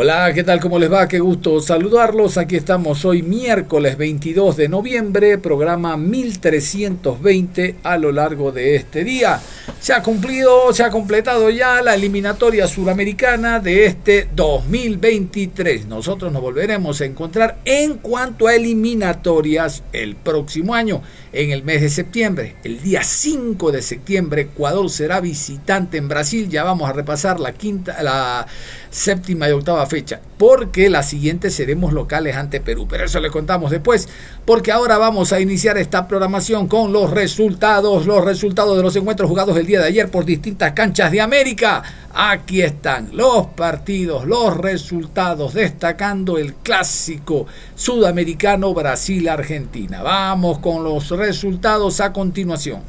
Hola, ¿qué tal? ¿Cómo les va? Qué gusto saludarlos. Aquí estamos hoy miércoles 22 de noviembre, programa 1320 a lo largo de este día. Se ha cumplido, se ha completado ya la eliminatoria suramericana de este 2023. Nosotros nos volveremos a encontrar en cuanto a eliminatorias el próximo año, en el mes de septiembre. El día 5 de septiembre, Ecuador será visitante en Brasil. Ya vamos a repasar la quinta, la séptima y octava fecha, porque la siguiente seremos locales ante Perú, pero eso le contamos después, porque ahora vamos a iniciar esta programación con los resultados, los resultados de los encuentros jugados el día de ayer por distintas canchas de América. Aquí están los partidos, los resultados, destacando el clásico sudamericano Brasil-Argentina. Vamos con los resultados a continuación.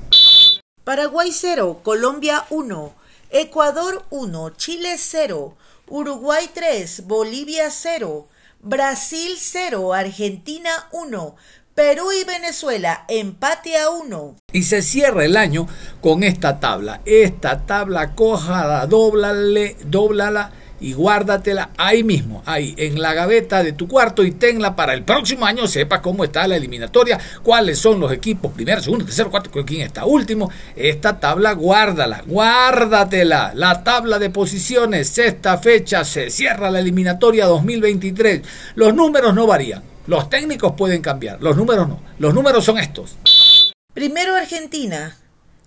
Paraguay 0, Colombia 1, Ecuador 1, Chile 0, Uruguay 3, Bolivia 0, Brasil 0, Argentina 1, Perú y Venezuela empate a 1. Y se cierra el año con esta tabla. Esta tabla cójala, dóblale, dóblala y guárdatela ahí mismo, ahí en la gaveta de tu cuarto y tenla para el próximo año, sepa cómo está la eliminatoria, cuáles son los equipos, primero, segundo, tercero, cuarto, quién está último. Esta tabla guárdala, guárdatela. La tabla de posiciones, sexta fecha, se cierra la eliminatoria 2023. Los números no varían, los técnicos pueden cambiar, los números no. Los números son estos. Primero Argentina,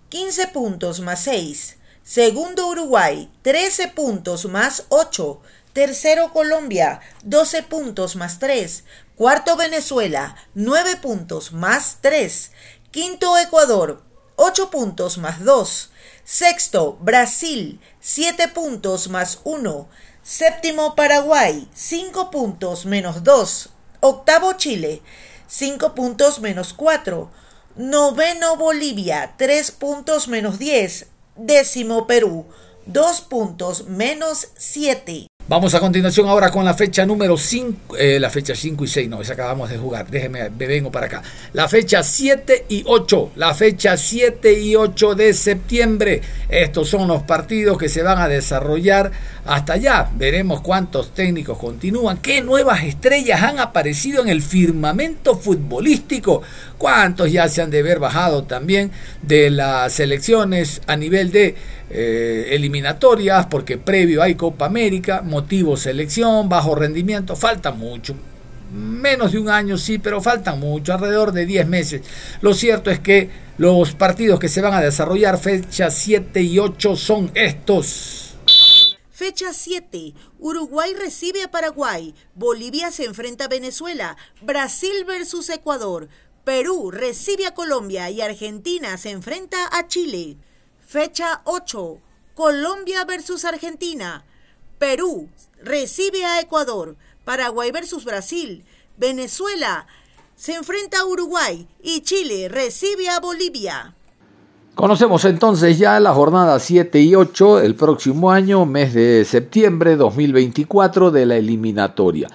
15 puntos más 6. Segundo Uruguay, 13 puntos más 8. Tercero Colombia, 12 puntos más 3. Cuarto Venezuela, 9 puntos más 3. Quinto Ecuador, 8 puntos más 2. Sexto Brasil, 7 puntos más 1. Séptimo Paraguay, 5 puntos menos 2. Octavo Chile, 5 puntos menos 4. Noveno Bolivia, 3 puntos menos 10. Décimo Perú, dos puntos menos siete. Vamos a continuación ahora con la fecha número 5, eh, la fecha 5 y 6, no, esa acabamos de jugar, déjeme, me vengo para acá. La fecha 7 y 8, la fecha 7 y 8 de septiembre. Estos son los partidos que se van a desarrollar hasta allá. Veremos cuántos técnicos continúan, qué nuevas estrellas han aparecido en el firmamento futbolístico, cuántos ya se han de ver bajado también de las selecciones a nivel de eh, eliminatorias, porque previo hay Copa América, motivo selección, bajo rendimiento, falta mucho. Menos de un año sí, pero falta mucho, alrededor de 10 meses. Lo cierto es que los partidos que se van a desarrollar fecha 7 y 8 son estos. Fecha 7. Uruguay recibe a Paraguay. Bolivia se enfrenta a Venezuela. Brasil versus Ecuador. Perú recibe a Colombia y Argentina se enfrenta a Chile. Fecha 8. Colombia versus Argentina. Perú recibe a Ecuador. Paraguay versus Brasil. Venezuela se enfrenta a Uruguay y Chile recibe a Bolivia. Conocemos entonces ya la jornada 7 y 8 el próximo año, mes de septiembre 2024 de la eliminatoria.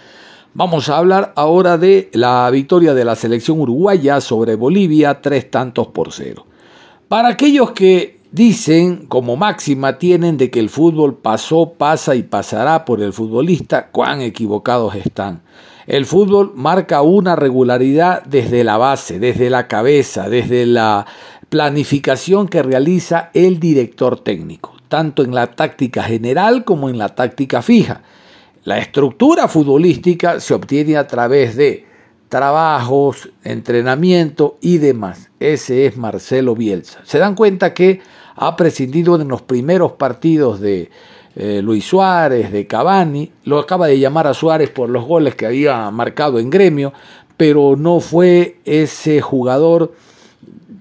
Vamos a hablar ahora de la victoria de la selección uruguaya sobre Bolivia, tres tantos por cero. Para aquellos que Dicen, como máxima tienen, de que el fútbol pasó, pasa y pasará por el futbolista, cuán equivocados están. El fútbol marca una regularidad desde la base, desde la cabeza, desde la planificación que realiza el director técnico, tanto en la táctica general como en la táctica fija. La estructura futbolística se obtiene a través de trabajos, entrenamiento y demás. Ese es Marcelo Bielsa. Se dan cuenta que ha prescindido en los primeros partidos de eh, Luis Suárez, de Cavani, lo acaba de llamar a Suárez por los goles que había marcado en gremio, pero no fue ese jugador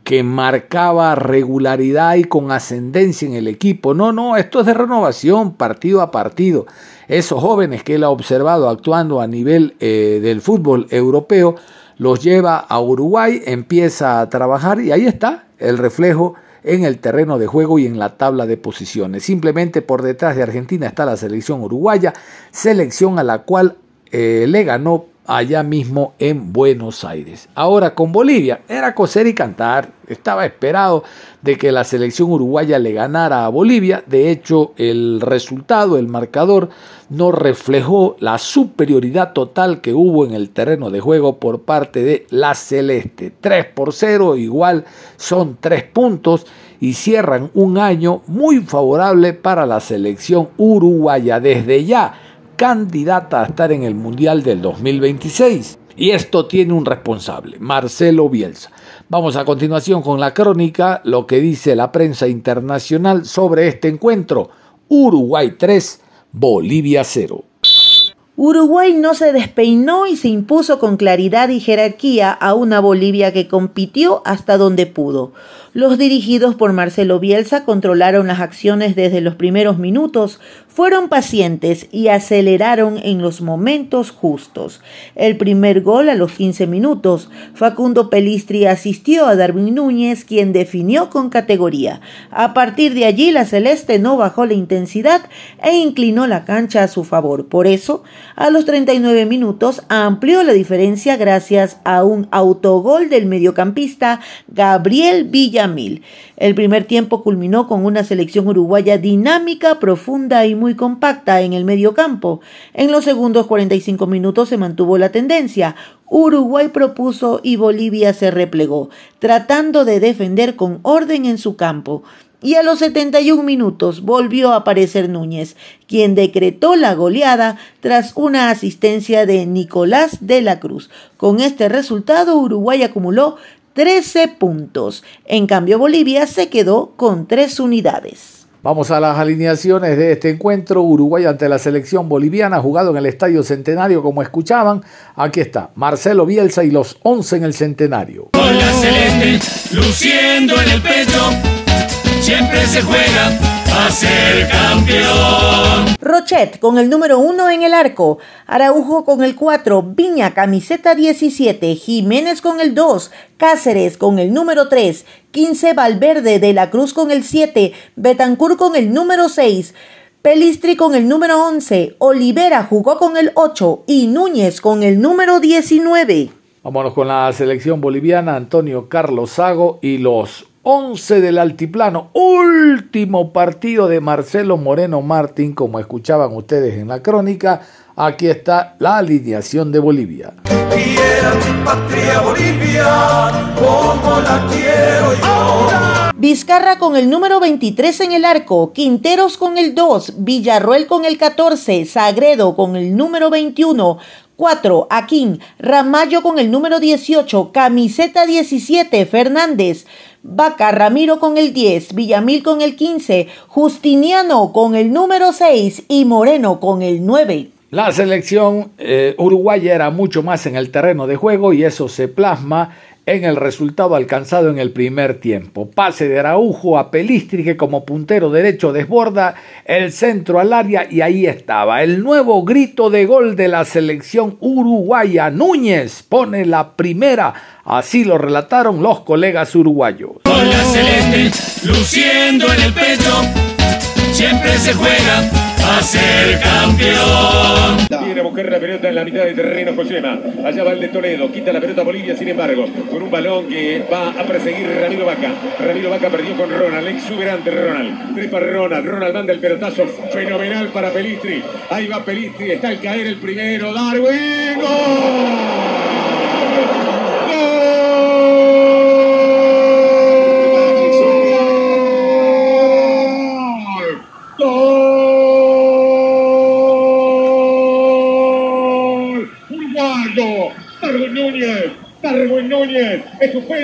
que marcaba regularidad y con ascendencia en el equipo. No, no, esto es de renovación, partido a partido. Esos jóvenes que él ha observado actuando a nivel eh, del fútbol europeo, los lleva a Uruguay, empieza a trabajar y ahí está el reflejo en el terreno de juego y en la tabla de posiciones. Simplemente por detrás de Argentina está la selección uruguaya, selección a la cual eh, le ganó allá mismo en Buenos Aires. Ahora con Bolivia era coser y cantar. Estaba esperado de que la selección uruguaya le ganara a Bolivia. De hecho, el resultado, el marcador, no reflejó la superioridad total que hubo en el terreno de juego por parte de la Celeste. 3 por 0, igual son 3 puntos y cierran un año muy favorable para la selección uruguaya. Desde ya candidata a estar en el Mundial del 2026. Y esto tiene un responsable, Marcelo Bielsa. Vamos a continuación con la crónica, lo que dice la prensa internacional sobre este encuentro. Uruguay 3, Bolivia 0. Uruguay no se despeinó y se impuso con claridad y jerarquía a una Bolivia que compitió hasta donde pudo. Los dirigidos por Marcelo Bielsa controlaron las acciones desde los primeros minutos, fueron pacientes y aceleraron en los momentos justos. El primer gol a los 15 minutos, Facundo Pelistri asistió a Darwin Núñez, quien definió con categoría. A partir de allí la Celeste no bajó la intensidad e inclinó la cancha a su favor. Por eso, a los 39 minutos amplió la diferencia gracias a un autogol del mediocampista Gabriel Villa el primer tiempo culminó con una selección uruguaya dinámica, profunda y muy compacta en el medio campo. En los segundos 45 minutos se mantuvo la tendencia. Uruguay propuso y Bolivia se replegó, tratando de defender con orden en su campo. Y a los 71 minutos volvió a aparecer Núñez, quien decretó la goleada tras una asistencia de Nicolás de la Cruz. Con este resultado, Uruguay acumuló 13 puntos. En cambio, Bolivia se quedó con 3 unidades. Vamos a las alineaciones de este encuentro. Uruguay ante la selección boliviana, jugado en el Estadio Centenario, como escuchaban. Aquí está, Marcelo Bielsa y los 11 en el Centenario. Con la celeste, luciendo en el pecho, siempre se juega a ser campeón. Rochet con el número 1 en el arco, Araujo con el 4, Viña camiseta 17, Jiménez con el 2, Cáceres con el número 3, 15 Valverde de la Cruz con el 7, Betancur con el número 6, Pelistri con el número 11, Olivera jugó con el 8 y Núñez con el número 19. Vámonos con la selección boliviana, Antonio Carlos Sago y los 11 del Altiplano, último partido de Marcelo Moreno Martín, como escuchaban ustedes en la crónica. Aquí está la alineación de Bolivia. patria Bolivia, como la quiero yo. Vizcarra con el número 23 en el arco, Quinteros con el 2, Villarroel con el 14, Sagredo con el número 21, 4. Aquín, Ramallo con el número 18, camiseta 17, Fernández, Vaca, Ramiro con el 10, Villamil con el 15, Justiniano con el número 6 y Moreno con el 9. La selección eh, uruguaya era mucho más en el terreno de juego y eso se plasma en el resultado alcanzado en el primer tiempo. Pase de Araujo a Pelistri que como puntero derecho desborda el centro al área y ahí estaba el nuevo grito de gol de la selección uruguaya. Núñez pone la primera, así lo relataron los colegas uruguayos. Celeste luciendo en el pecho, siempre se juega a ser campeón. Viene a buscar la pelota en la mitad del terreno Josema. Allá va el de Toledo. Quita la pelota a Bolivia, sin embargo, con un balón que va a perseguir Ramiro Vaca. Ramiro Vaca perdió con Ronald, exuberante Ronald. Trepa Ronald. Ronald manda el pelotazo fenomenal para Pelistri. Ahí va Pelistri. Está al caer el primero. Darwin. ¡Gol!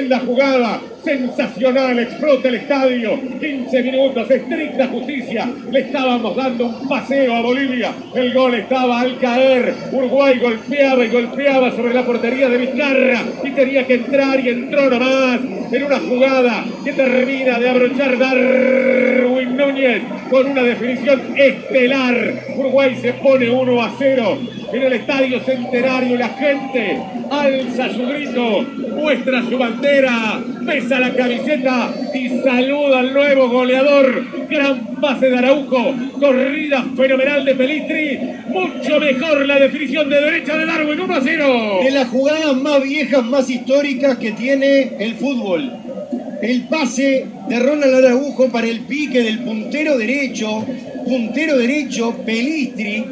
Estupenda jugada, sensacional, explota el estadio. 15 minutos, estricta justicia. Le estábamos dando un paseo a Bolivia. El gol estaba al caer. Uruguay golpeaba y golpeaba sobre la portería de Vizcarra y tenía que entrar y entró nomás en una jugada que termina de abrochar Darwin Núñez con una definición estelar. Uruguay se pone 1 a 0 en el estadio centenario. La gente alza su grito, muestra su bandera, besa la camiseta y saluda al nuevo goleador. Gran pase de Araujo, corrida fenomenal de Pelistri. Mucho mejor la definición de derecha de Darwin, 1 a 0. De las jugadas más viejas, más históricas que tiene el fútbol. El pase de Ronald Araujo para el pique del puntero derecho, puntero derecho, Pelistri,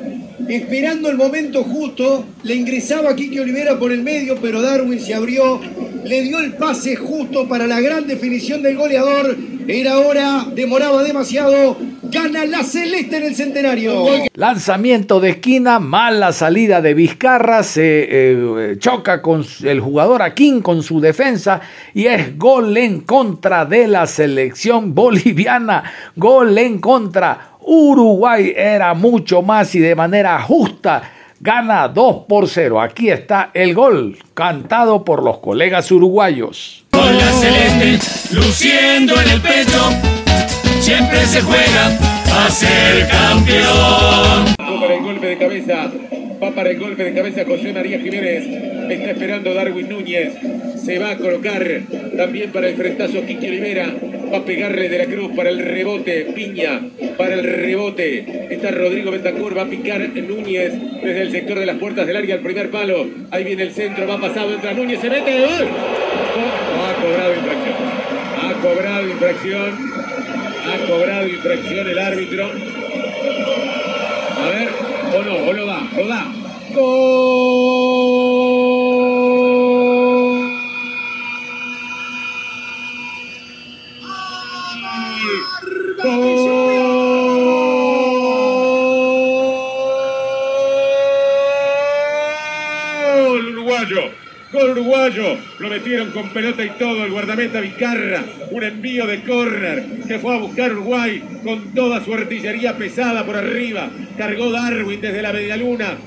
esperando el momento justo, le ingresaba Quique Olivera por el medio, pero Darwin se abrió, le dio el pase justo para la gran definición del goleador, era hora, demoraba demasiado, gana la celeste en el centenario. Lanzamiento de esquina, mala salida de Vizcarra, se eh, choca con el jugador Aquín con su defensa y es gol en contra de la selección boliviana, gol en contra. Uruguay era mucho más y de manera justa gana 2 por 0. Aquí está el gol cantado por los colegas uruguayos. Con la celeste luciendo en el pecho, siempre se juega a ser campeón. Va para el golpe de cabeza, va para el golpe de cabeza José María Jiménez, está esperando Darwin Núñez, se va a colocar también para el frentazo Kiki Olivera, va a pegarle de la cruz para el rebote, Piña para el rebote, está Rodrigo Bentancur, va a picar Núñez desde el sector de las puertas del área al primer palo, ahí viene el centro, va pasado, entra Núñez, se mete, ¡gol! Ha cobrado infracción, ha cobrado infracción, ha cobrado infracción el árbitro. A ver, o no, o lo da, lo da. ¡Gol! ¡Gol uruguayo! Gol uruguayo, lo metieron con pelota y todo, el guardameta Vizcarra, un envío de córner que fue a buscar Uruguay con toda su artillería pesada por arriba, cargó Darwin desde la media luna,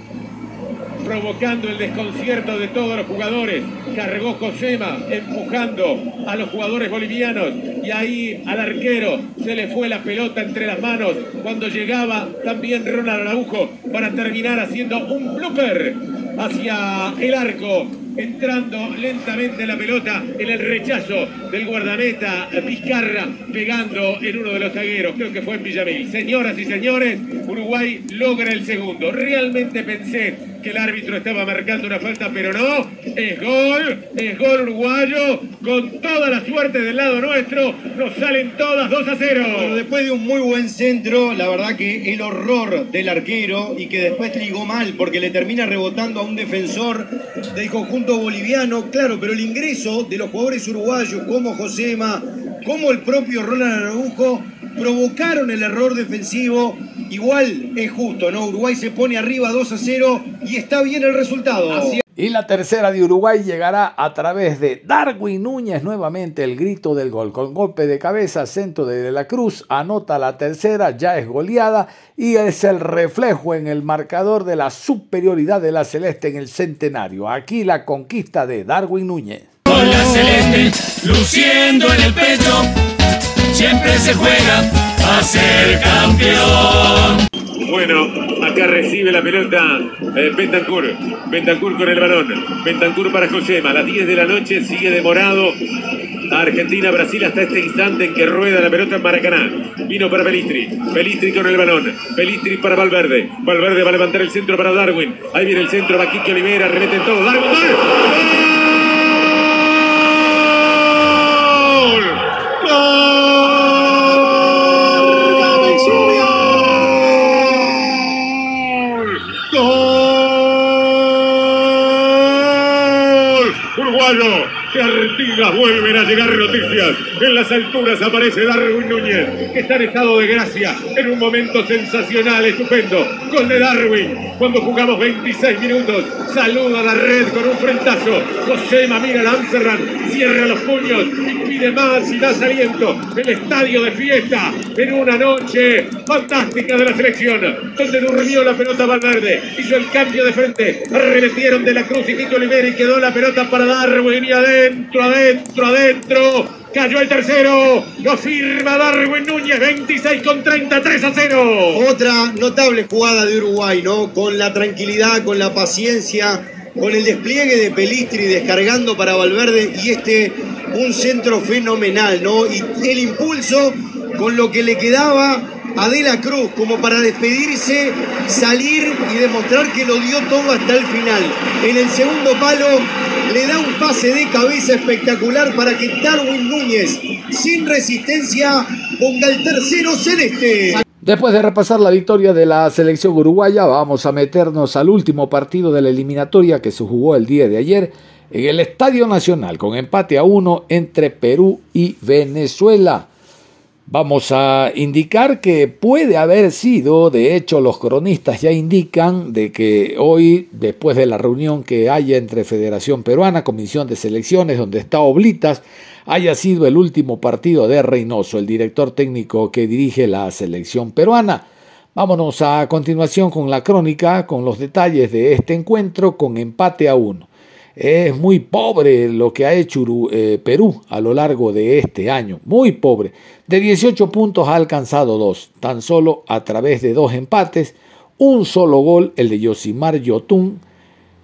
provocando el desconcierto de todos los jugadores. Cargó Josema empujando a los jugadores bolivianos y ahí al arquero se le fue la pelota entre las manos cuando llegaba también Ronald Araujo para terminar haciendo un blooper hacia el arco. Entrando lentamente la pelota en el rechazo del guardameta Vizcarra, pegando en uno de los zagueros, creo que fue en Villamil. Señoras y señores, Uruguay logra el segundo. Realmente pensé que el árbitro estaba marcando una falta, pero no. Es gol, es gol uruguayo, con toda la suerte del lado nuestro. Nos salen todas 2 a 0. Bueno, después de un muy buen centro, la verdad que el horror del arquero y que después ligó mal porque le termina rebotando a un defensor del conjunto boliviano, claro, pero el ingreso de los jugadores uruguayos como Josema, como el propio Ronald Araujo, provocaron el error defensivo. Igual es justo, ¿no? Uruguay se pone arriba 2 a 0 y está bien el resultado. Y la tercera de Uruguay llegará a través de Darwin Núñez nuevamente el grito del gol. Con golpe de cabeza, centro de, de la Cruz, anota la tercera, ya es goleada y es el reflejo en el marcador de la superioridad de la Celeste en el centenario. Aquí la conquista de Darwin Núñez. Con la celeste luciendo en el pecho, siempre se juega campeón. Bueno, acá recibe la pelota eh, Bentancur. Con el balón. Bentancur para Josema. A las 10 de la noche sigue demorado. Argentina-Brasil hasta este instante en que rueda la pelota en Maracaná. Vino para Pelistri. Pelistri con el balón. Pelistri para Valverde. Valverde va a levantar el centro para Darwin. Ahí viene el centro. Va Olivera. Remeten todo. Darwin. Vuelven a llegar noticias. En las alturas aparece Darwin Núñez, que está en estado de gracia, en un momento sensacional, estupendo. Gol de Darwin, cuando jugamos 26 minutos. Saluda a la red con un frentazo. José mira a Amsterdam, cierra los puños y pide más y más aliento. El estadio de fiesta, en una noche fantástica de la selección, donde durmió la pelota Valverde, hizo el cambio de frente, arremetieron de la cruz y Tito Olivera y quedó la pelota para Darwin y adentro, adentro, adentro. Cayó el tercero, lo firma Darwin Núñez, 26 con 33 a 0. Otra notable jugada de Uruguay, ¿no? Con la tranquilidad, con la paciencia, con el despliegue de Pelistri descargando para Valverde y este un centro fenomenal, ¿no? Y el impulso con lo que le quedaba a De la Cruz como para despedirse, salir y demostrar que lo dio todo hasta el final. En el segundo palo le da un pase de cabeza espectacular para que Darwin Núñez, sin resistencia, ponga el tercero celeste. Después de repasar la victoria de la selección uruguaya, vamos a meternos al último partido de la eliminatoria que se jugó el día de ayer en el Estadio Nacional con empate a uno entre Perú y Venezuela. Vamos a indicar que puede haber sido, de hecho los cronistas ya indican de que hoy, después de la reunión que haya entre Federación Peruana, Comisión de Selecciones, donde está Oblitas, haya sido el último partido de Reynoso, el director técnico que dirige la selección peruana. Vámonos a continuación con la crónica, con los detalles de este encuentro con empate a uno. Es muy pobre lo que ha hecho eh, Perú a lo largo de este año, muy pobre. De 18 puntos ha alcanzado dos, tan solo a través de dos empates, un solo gol, el de Yosimar Yotun.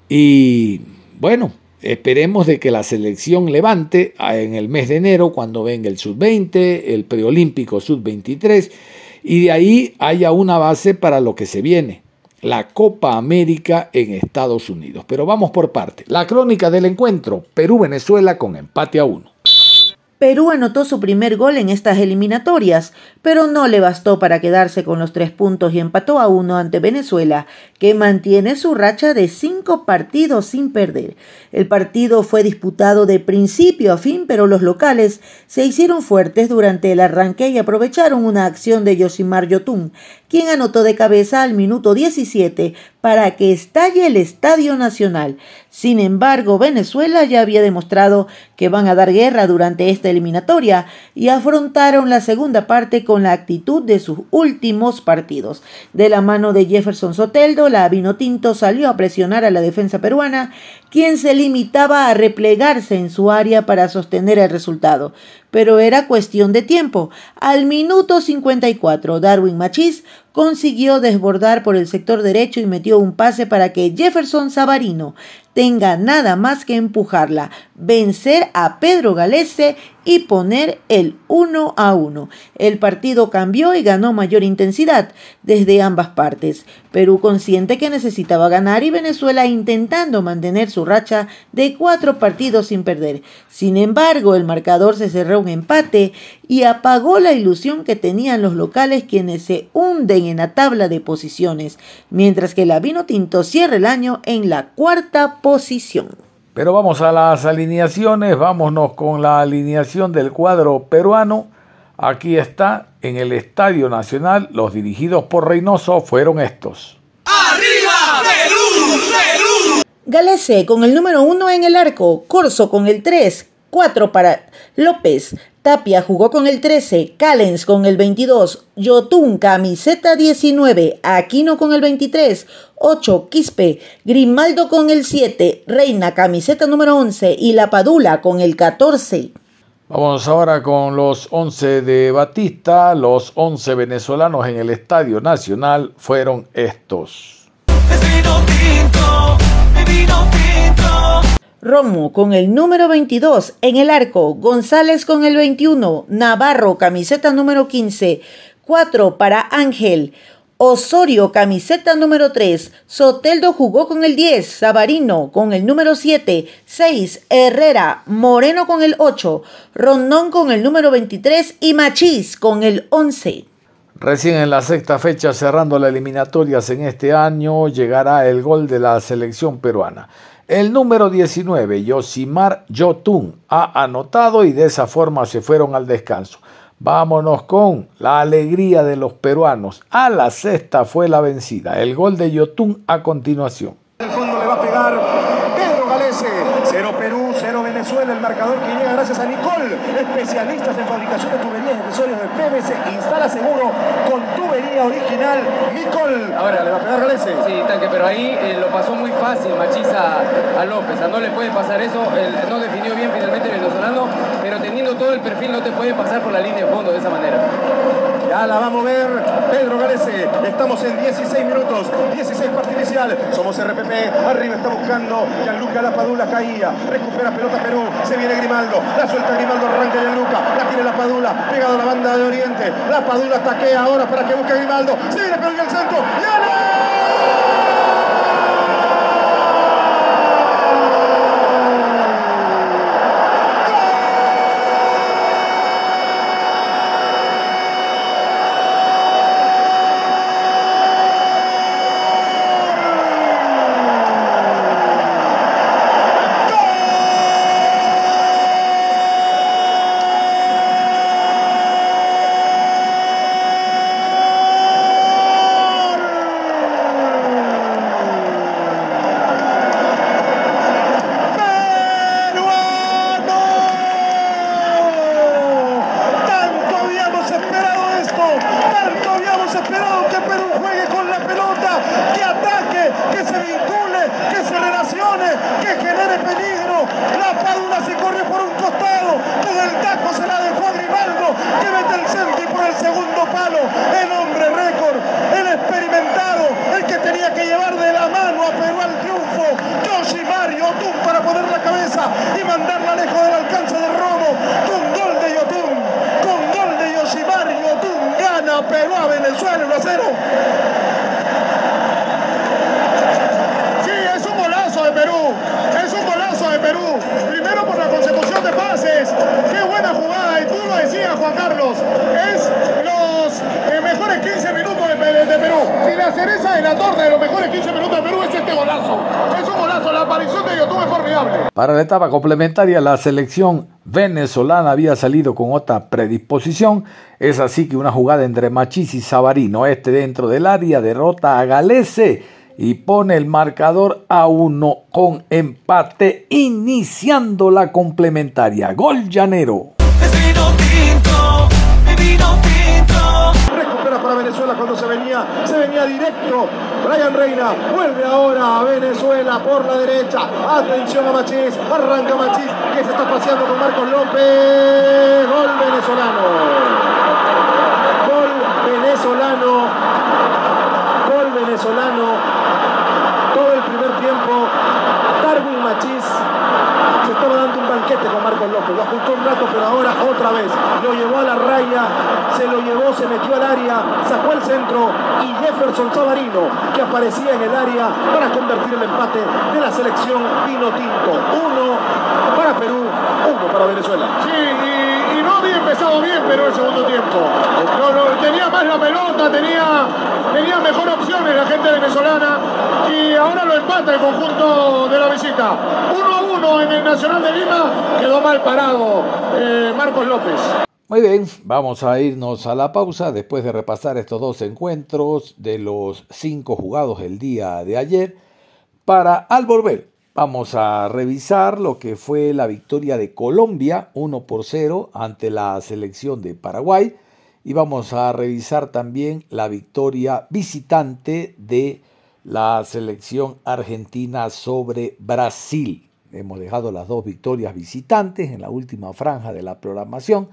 Y bueno, esperemos de que la selección levante en el mes de enero cuando venga el sub-20, el preolímpico sub-23 y de ahí haya una base para lo que se viene la Copa América en Estados Unidos. Pero vamos por parte. La crónica del encuentro, Perú-Venezuela con empate a uno. Perú anotó su primer gol en estas eliminatorias, pero no le bastó para quedarse con los tres puntos y empató a uno ante Venezuela, que mantiene su racha de cinco partidos sin perder. El partido fue disputado de principio a fin, pero los locales se hicieron fuertes durante el arranque y aprovecharon una acción de Yosimar Yotun, quien anotó de cabeza al minuto 17 para que estalle el Estadio Nacional. Sin embargo, Venezuela ya había demostrado que van a dar guerra durante esta eliminatoria y afrontaron la segunda parte con la actitud de sus últimos partidos. De la mano de Jefferson Soteldo, la Vinotinto salió a presionar a la defensa peruana, quien se limitaba a replegarse en su área para sostener el resultado pero era cuestión de tiempo. Al minuto 54, Darwin Machís consiguió desbordar por el sector derecho y metió un pase para que Jefferson Savarino tenga nada más que empujarla, vencer a Pedro Galese y poner el 1 a 1. El partido cambió y ganó mayor intensidad desde ambas partes. Perú consciente que necesitaba ganar y Venezuela intentando mantener su racha de cuatro partidos sin perder. Sin embargo, el marcador se cerró un empate y apagó la ilusión que tenían los locales quienes se hunden en la tabla de posiciones, mientras que la Vino Tinto cierra el año en la cuarta posición. Pero vamos a las alineaciones, vámonos con la alineación del cuadro peruano. Aquí está, en el Estadio Nacional, los dirigidos por Reynoso fueron estos. ¡Arriba, Perú! ¡Perú! Galese con el número 1 en el arco, Corso con el 3, 4 para López, Tapia jugó con el 13, Callens con el 22, Yotun camiseta 19, Aquino con el 23, 8 Quispe, Grimaldo con el 7, Reina camiseta número 11 y La Padula con el 14. Vamos ahora con los 11 de Batista. Los 11 venezolanos en el Estadio Nacional fueron estos. Romo con el número 22 en el arco, González con el 21, Navarro camiseta número 15, 4 para Ángel, Osorio camiseta número 3, Soteldo jugó con el 10, Sabarino con el número 7, 6 Herrera, Moreno con el 8, Rondón con el número 23 y Machís con el 11. Recién en la sexta fecha, cerrando las eliminatorias en este año, llegará el gol de la selección peruana. El número 19, Yosimar Yotun, ha anotado y de esa forma se fueron al descanso. Vámonos con la alegría de los peruanos. A la sexta fue la vencida. El gol de Yotun a continuación. El fondo le va a pegar Pedro Galese. Cero Perú, cero Venezuela. El marcador que llega gracias a Nicole, especialistas en fabricación de tuberías y accesorios de PVC. Instala seguro con tubería original. Nicole. Ahora le va a pegar Galese. Sí, tanque, pero ahí eh, lo pasó muy fácil Machiza a López. No le puede pasar eso. No definió bien finalmente el venezolano, pero teniendo todo el perfil no te puede pasar por la línea de fondo de esa manera. Ya la va a mover Pedro Galese. Estamos en 16 minutos, 16 parte inicial. Somos RPP. Arriba está buscando Gianluca Lapadula. Caía. Recupera pelota Perú. Se viene Grimaldo. La suelta Grimaldo. Arranca Gianluca. La tiene la Padula. Pegado a la banda de Oriente. La Padula taquea ahora para que busque Grimaldo. Se viene Perú en el centro. ¡Gana! ¡Peruano! Tanto habíamos esperado esto, tanto habíamos esperado que Perú juegue con la pelota, que ataque, que se vincule, que se relacione, que genere peligro. La Padula se corre por un costado, desde el taco se la dejó a Grimaldo, que mete el centro y por el segundo palo. El hombre récord, el experimentado, el que tenía que llevar de la mano a Perú al triunfo. Yoshimar Yotun para poner la cabeza y mandarla lejos del alcance de Romo. Con gol de Yotun, con gol de Yoshimar Yotun, gana Perú a Venezuela 1 a 0. Sí, es un golazo de Perú, es un golazo de Perú. Primero por la consecución de pases, qué buena jugada, y tú lo decías Juan Carlos, es los eh, mejores 15 minutos de, Pe- de Perú. Y la cereza de la torta de los mejores 15 minutos de Perú es este golazo. Es un golazo, la aparición de Yotun es formidable. Para la etapa complementaria, la selección venezolana había salido con otra predisposición. Es así que una jugada entre Machís y Sabarino, este dentro del área, derrota a Galese y pone el marcador a uno con empate, iniciando la complementaria. Gol llanero. Recupera para Venezuela cuando se venía, se venía directo. Brian Reina vuelve ahora a Venezuela por la derecha. Atención a Machís, arranca Machís que se está paseando con Marcos López. Gol venezolano. Gol venezolano. Gol venezolano. Todo el primer tiempo. Darwin Machís se estaba banquete con Marcos López. Lo ajustó un rato, pero ahora otra vez. Lo llevó a la raya, se lo llevó, se metió al área, sacó el centro y Jefferson Sabarino, que aparecía en el área para convertir el empate de la selección Vino Tinto. Uno para Perú, uno para Venezuela. No había empezado bien Perú el segundo tiempo. No, tenía más la pelota, tenía, tenía mejor opciones la gente venezolana y ahora lo empata el conjunto de la visita. Uno a uno en el Nacional de Lima, quedó mal parado eh, Marcos López. Muy bien, vamos a irnos a la pausa después de repasar estos dos encuentros de los cinco jugados el día de ayer. Para al volver, vamos a revisar lo que fue la victoria de Colombia 1 por 0 ante la selección de Paraguay. Y vamos a revisar también la victoria visitante de la selección argentina sobre Brasil. Hemos dejado las dos victorias visitantes en la última franja de la programación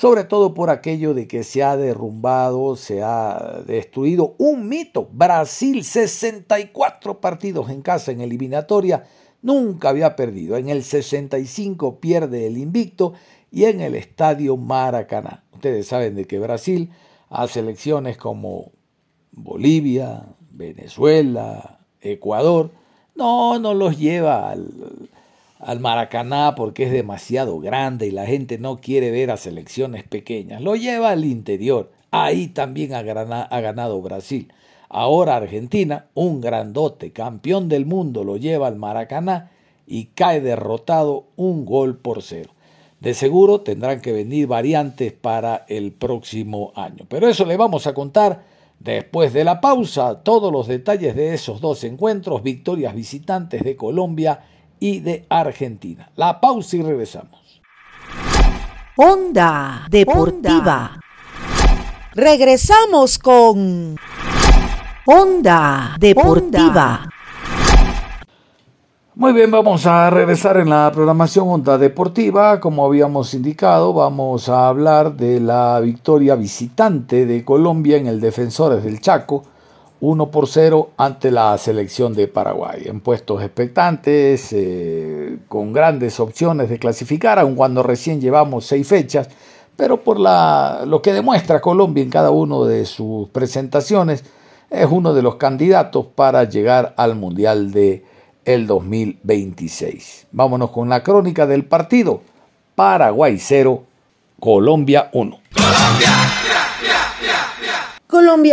sobre todo por aquello de que se ha derrumbado, se ha destruido un mito. Brasil, 64 partidos en casa en eliminatoria, nunca había perdido. En el 65 pierde el invicto y en el estadio Maracaná. Ustedes saben de que Brasil a selecciones como Bolivia, Venezuela, Ecuador, no, no los lleva al, al Maracaná porque es demasiado grande y la gente no quiere ver a selecciones pequeñas. Lo lleva al interior. Ahí también ha, ganado Brasil. Ahora Argentina, un grandote, campeón del mundo, lo lleva al Maracaná y cae derrotado un gol por cero. De seguro tendrán que venir variantes para el próximo año. Pero eso le vamos a contar después de la pausa. Todos los detalles de esos dos encuentros, victorias visitantes de Colombia y de Argentina. La pausa y regresamos. Onda Deportiva. Regresamos con Onda Deportiva. Muy bien, vamos a regresar en la programación Onda Deportiva. Como habíamos indicado, vamos a hablar de la victoria visitante de Colombia en el Defensores del Chaco, 1 por 0 ante la selección de Paraguay. En puestos expectantes, eh, con grandes opciones de clasificar, aun cuando recién llevamos seis fechas, pero por lo que demuestra Colombia en cada una de sus presentaciones, es uno de los candidatos para llegar al Mundial de el 2026. Vámonos con la crónica del partido. Paraguay 0, Colombia 1. Colombia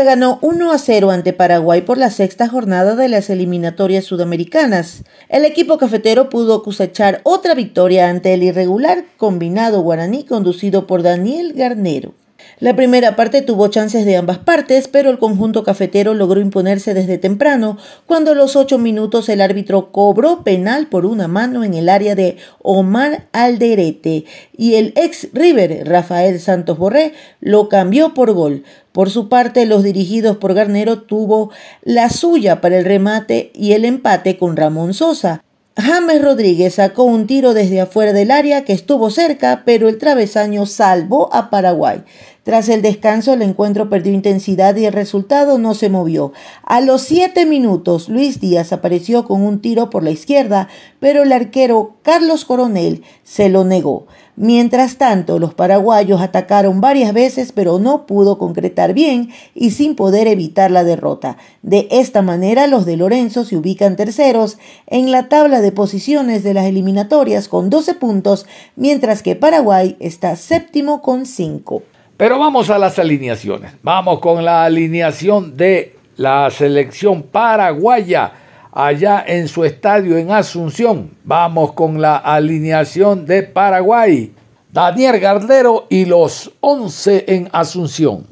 ganó 1 a 0 ante Paraguay por la sexta jornada de las eliminatorias sudamericanas. El equipo cafetero pudo cosechar otra victoria ante el irregular combinado guaraní conducido por Daniel Garnero. La primera parte tuvo chances de ambas partes, pero el conjunto cafetero logró imponerse desde temprano, cuando a los ocho minutos el árbitro cobró penal por una mano en el área de Omar Alderete y el ex River Rafael Santos Borré lo cambió por gol. Por su parte, los dirigidos por Garnero tuvo la suya para el remate y el empate con Ramón Sosa. James Rodríguez sacó un tiro desde afuera del área que estuvo cerca, pero el travesaño salvó a Paraguay. Tras el descanso, el encuentro perdió intensidad y el resultado no se movió. A los siete minutos, Luis Díaz apareció con un tiro por la izquierda, pero el arquero Carlos Coronel se lo negó. Mientras tanto, los paraguayos atacaron varias veces, pero no pudo concretar bien y sin poder evitar la derrota. De esta manera, los de Lorenzo se ubican terceros en la tabla de posiciones de las eliminatorias con 12 puntos, mientras que Paraguay está séptimo con 5. Pero vamos a las alineaciones. Vamos con la alineación de la selección paraguaya allá en su estadio en Asunción. Vamos con la alineación de Paraguay. Daniel Gardero y los 11 en Asunción.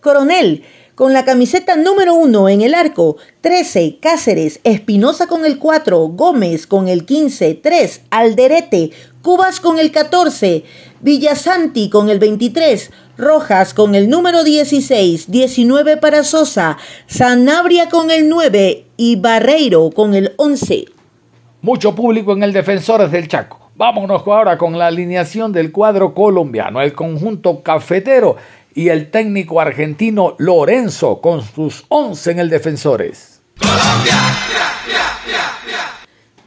Coronel, con la camiseta número 1 en el arco, 13 Cáceres, Espinosa con el 4, Gómez con el 15, 3 Alderete, Cubas con el 14, Villasanti con el 23, Rojas con el número 16, 19 para Sosa, Sanabria con el 9 y Barreiro con el 11. Mucho público en el Defensores del Chaco. Vámonos ahora con la alineación del cuadro colombiano, el conjunto cafetero y el técnico argentino Lorenzo con sus 11 en el Defensores. Colombia.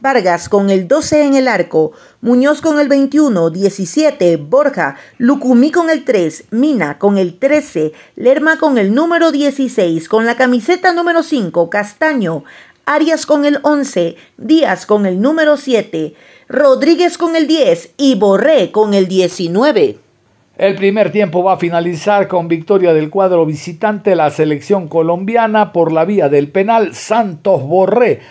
Vargas con el 12 en el arco, Muñoz con el 21, 17, Borja, Lucumí con el 3, Mina con el 13, Lerma con el número 16, con la camiseta número 5, Castaño, Arias con el 11, Díaz con el número 7, Rodríguez con el 10 y Borré con el 19. El primer tiempo va a finalizar con victoria del cuadro visitante la selección colombiana por la vía del penal Santos Borré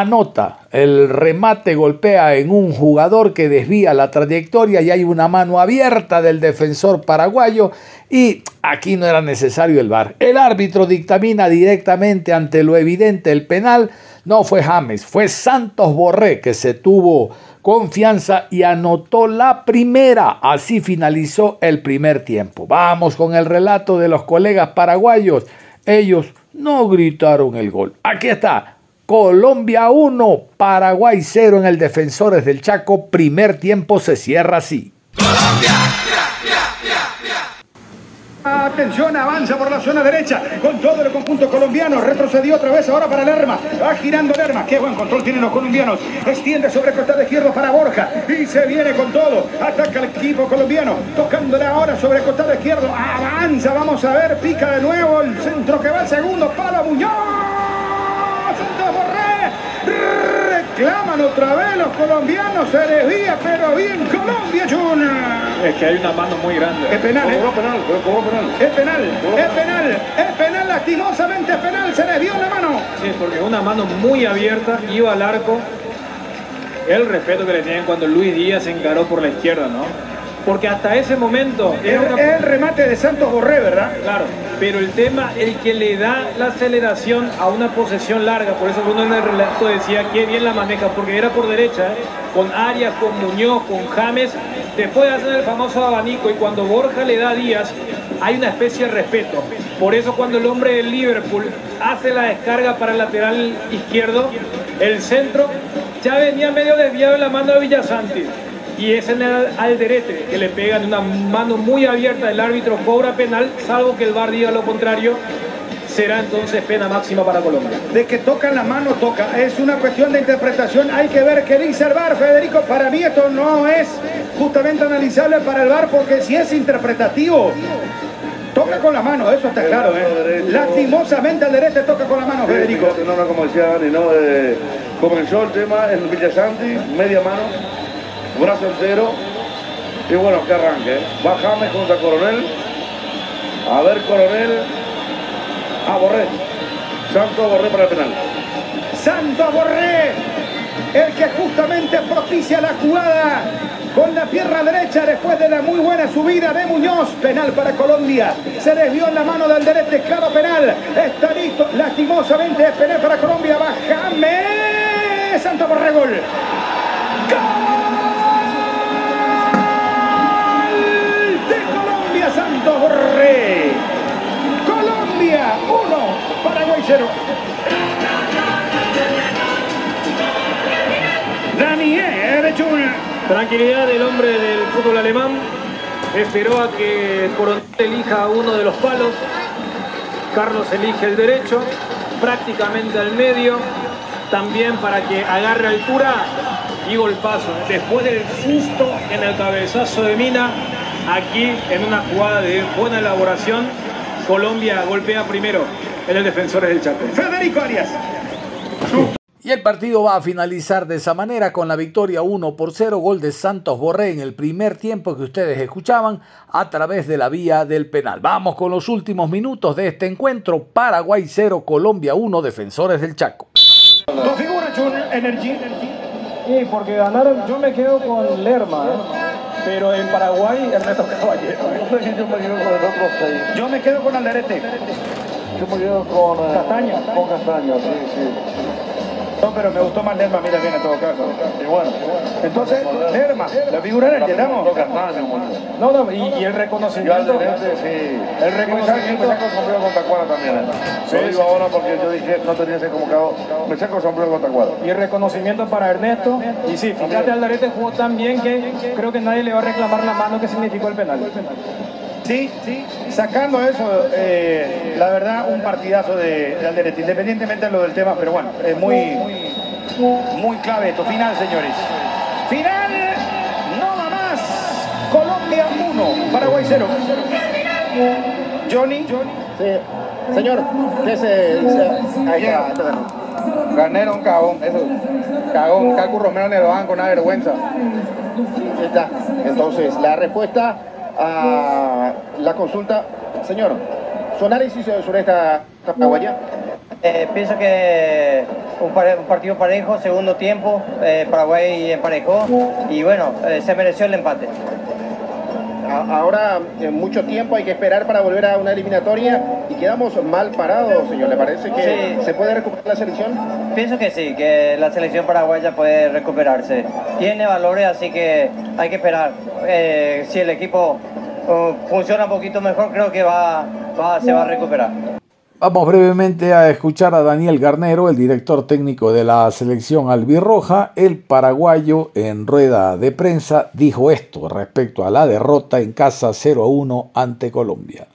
anota, el remate golpea en un jugador que desvía la trayectoria y hay una mano abierta del defensor paraguayo y aquí no era necesario el VAR. El árbitro dictamina directamente ante lo evidente el penal, no fue James, fue Santos Borré que se tuvo confianza y anotó la primera. Así finalizó el primer tiempo. Vamos con el relato de los colegas paraguayos. Ellos no gritaron el gol. Aquí está. Colombia 1, Paraguay 0 en el Defensores del Chaco. Primer tiempo se cierra así. Colombia. Atención, avanza por la zona derecha con todo el conjunto colombiano. Retrocedió otra vez ahora para Lerma. Va girando Lerma. Qué buen control tienen los colombianos. Extiende sobre costado izquierdo para Borja. Y se viene con todo. Ataca el equipo colombiano. Tocándole ahora sobre costado izquierdo. Avanza. Vamos a ver. Pica de nuevo el centro que va al segundo. Para Muñoz. Reclaman otra vez los colombianos, se desvía, pero bien Colombia Junior. Es que hay una mano muy grande. Es penal, ¿eh? Cobró penal, cobró penal. Es penal, es penal, es penal, lastimosamente es penal, se desvió la mano. Sí, porque una mano muy abierta, iba al arco. El respeto que le tienen cuando Luis Díaz se encaró por la izquierda, ¿no? Porque hasta ese momento Es una- el remate de Santos Borré, ¿verdad? Claro, pero el tema, el que le da la aceleración a una posesión larga, por eso uno en el relato decía que bien la maneja, porque era por derecha, ¿eh? con Arias, con Muñoz, con James, después hacen el famoso abanico y cuando Borja le da a Díaz, hay una especie de respeto. Por eso cuando el hombre del Liverpool hace la descarga para el lateral izquierdo, el centro ya venía medio desviado en la mano de Villasanti. Y es en el Alderete que le pegan una mano muy abierta. El árbitro cobra penal, salvo que el VAR diga lo contrario. Será entonces pena máxima para Colombia. De que tocan la mano, toca. Es una cuestión de interpretación. Hay que ver qué dice el VAR, Federico. Para mí esto no es justamente analizable para el VAR porque si es interpretativo, toca con la mano, eso está claro. ¿eh? Lastimosamente el derecho toca con la mano, Sí, Federico. no, no, como decía Dani, ¿no? Eh, comenzó el tema en Villasanti, media mano, brazo entero. Y bueno, que arranque. Va James contra Coronel. A ver, Coronel. A. Santo Borré para el penal. Santo Borré, el que justamente propicia la jugada con la pierna derecha después de la muy buena subida de Muñoz. Penal para Colombia. Se desvió en la mano del derecho, claro penal. Está listo. Lastimosamente es penal para Colombia. Va James. Santo Borré, gol. Gol Santos Borré. Colombia 1, Paraguay 0. Daniel Chun. Tranquilidad del hombre del fútbol alemán. Esperó a que Coronel elija uno de los palos. Carlos elige el derecho, prácticamente al medio. También para que agarre altura y golpazo. Después del susto en el cabezazo de Mina, aquí en una jugada de buena elaboración, Colombia golpea primero en el Defensores del Chaco. Federico Arias. Y el partido va a finalizar de esa manera con la victoria 1 por 0, gol de Santos Borré en el primer tiempo que ustedes escuchaban a través de la vía del penal. Vamos con los últimos minutos de este encuentro. Paraguay 0, Colombia 1, Defensores del Chaco. Dos figuras. Energy. Sí, porque ganaron, yo me quedo con Lerma, ¿eh? Pero en Paraguay Ernesto Caballero. Yo me quedo con el otro seis. Yo me quedo con Alderete. Yo me quedo con eh, Castaño. Con Castaño, sí, sí. No, pero me gustó más Lerma, mira bien en todo caso. Y bueno, Entonces, Lerma, la figura en el bueno. No, no, y, y el reconocimiento. sí. El reconocimiento. Me saco el sombrero con Tacuara también. ¿eh? Sí, Lo digo ahora porque yo dije no tenía que ser convocado. Me saco el sombrero con Tacuara. Y el reconocimiento para Ernesto. Y sí, fíjate, Aldarete jugó tan bien que creo que nadie le va a reclamar la mano que significó el penal. Sí, sí, sacando eso, eh, la verdad, un partidazo de, de Alderete, independientemente de lo del tema, pero bueno, es muy, muy clave esto. Final, señores. Final, no va más. Colombia 1, Paraguay 0. Johnny. Sí. Señor, ¿qué se dice? Ahí está, un cagón, eso. Cagón, Cacu Romero en el banco, una vergüenza. Está. Entonces, la respuesta a la consulta, señor, su análisis sobre esta paraguaya. Eh, pienso que un, pare- un partido parejo, segundo tiempo, eh, Paraguay emparejó y bueno, eh, se mereció el empate. A- Ahora, en mucho tiempo hay que esperar para volver a una eliminatoria y quedamos mal parados, señor. ¿Le parece que Sí. se puede recuperar la selección? Pienso que sí, que la selección paraguaya puede recuperarse. Tiene valores, así que hay que esperar. Eh, si el equipo uh, funciona un poquito mejor, creo que va, va- se va a recuperar. Vamos brevemente a escuchar a Daniel Garnero, el director técnico de la selección albirroja. El paraguayo en rueda de prensa dijo esto respecto a la derrota en casa 0 a 1 ante Colombia.